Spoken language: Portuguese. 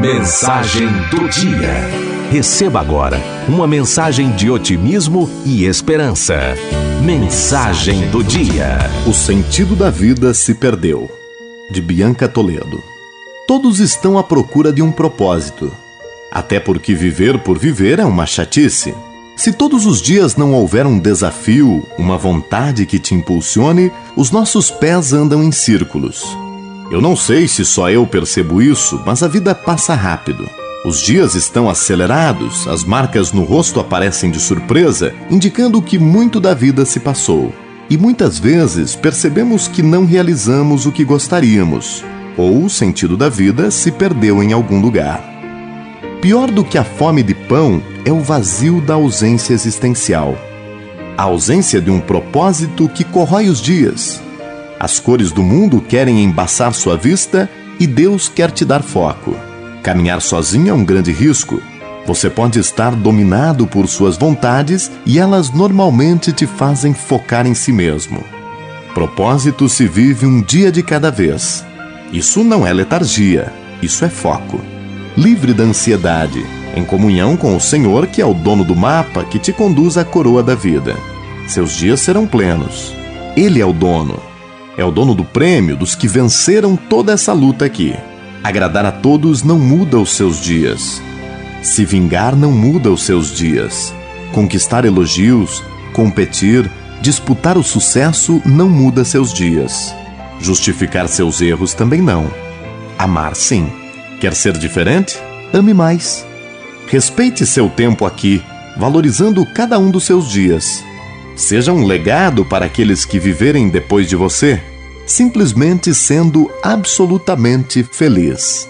Mensagem do dia. Receba agora uma mensagem de otimismo e esperança. Mensagem do dia. O sentido da vida se perdeu. De Bianca Toledo. Todos estão à procura de um propósito. Até porque viver por viver é uma chatice. Se todos os dias não houver um desafio, uma vontade que te impulsione, os nossos pés andam em círculos. Eu não sei se só eu percebo isso, mas a vida passa rápido. Os dias estão acelerados, as marcas no rosto aparecem de surpresa, indicando que muito da vida se passou. E muitas vezes percebemos que não realizamos o que gostaríamos, ou o sentido da vida se perdeu em algum lugar. Pior do que a fome de pão é o vazio da ausência existencial. A ausência de um propósito que corrói os dias, as cores do mundo querem embaçar sua vista e Deus quer te dar foco. Caminhar sozinho é um grande risco. Você pode estar dominado por suas vontades e elas normalmente te fazem focar em si mesmo. Propósito se vive um dia de cada vez. Isso não é letargia, isso é foco. Livre da ansiedade, em comunhão com o Senhor, que é o dono do mapa que te conduz à coroa da vida. Seus dias serão plenos. Ele é o dono é o dono do prêmio dos que venceram toda essa luta aqui. Agradar a todos não muda os seus dias. Se vingar não muda os seus dias. Conquistar elogios, competir, disputar o sucesso não muda seus dias. Justificar seus erros também não. Amar sim. Quer ser diferente? Ame mais. Respeite seu tempo aqui, valorizando cada um dos seus dias. Seja um legado para aqueles que viverem depois de você, simplesmente sendo absolutamente feliz.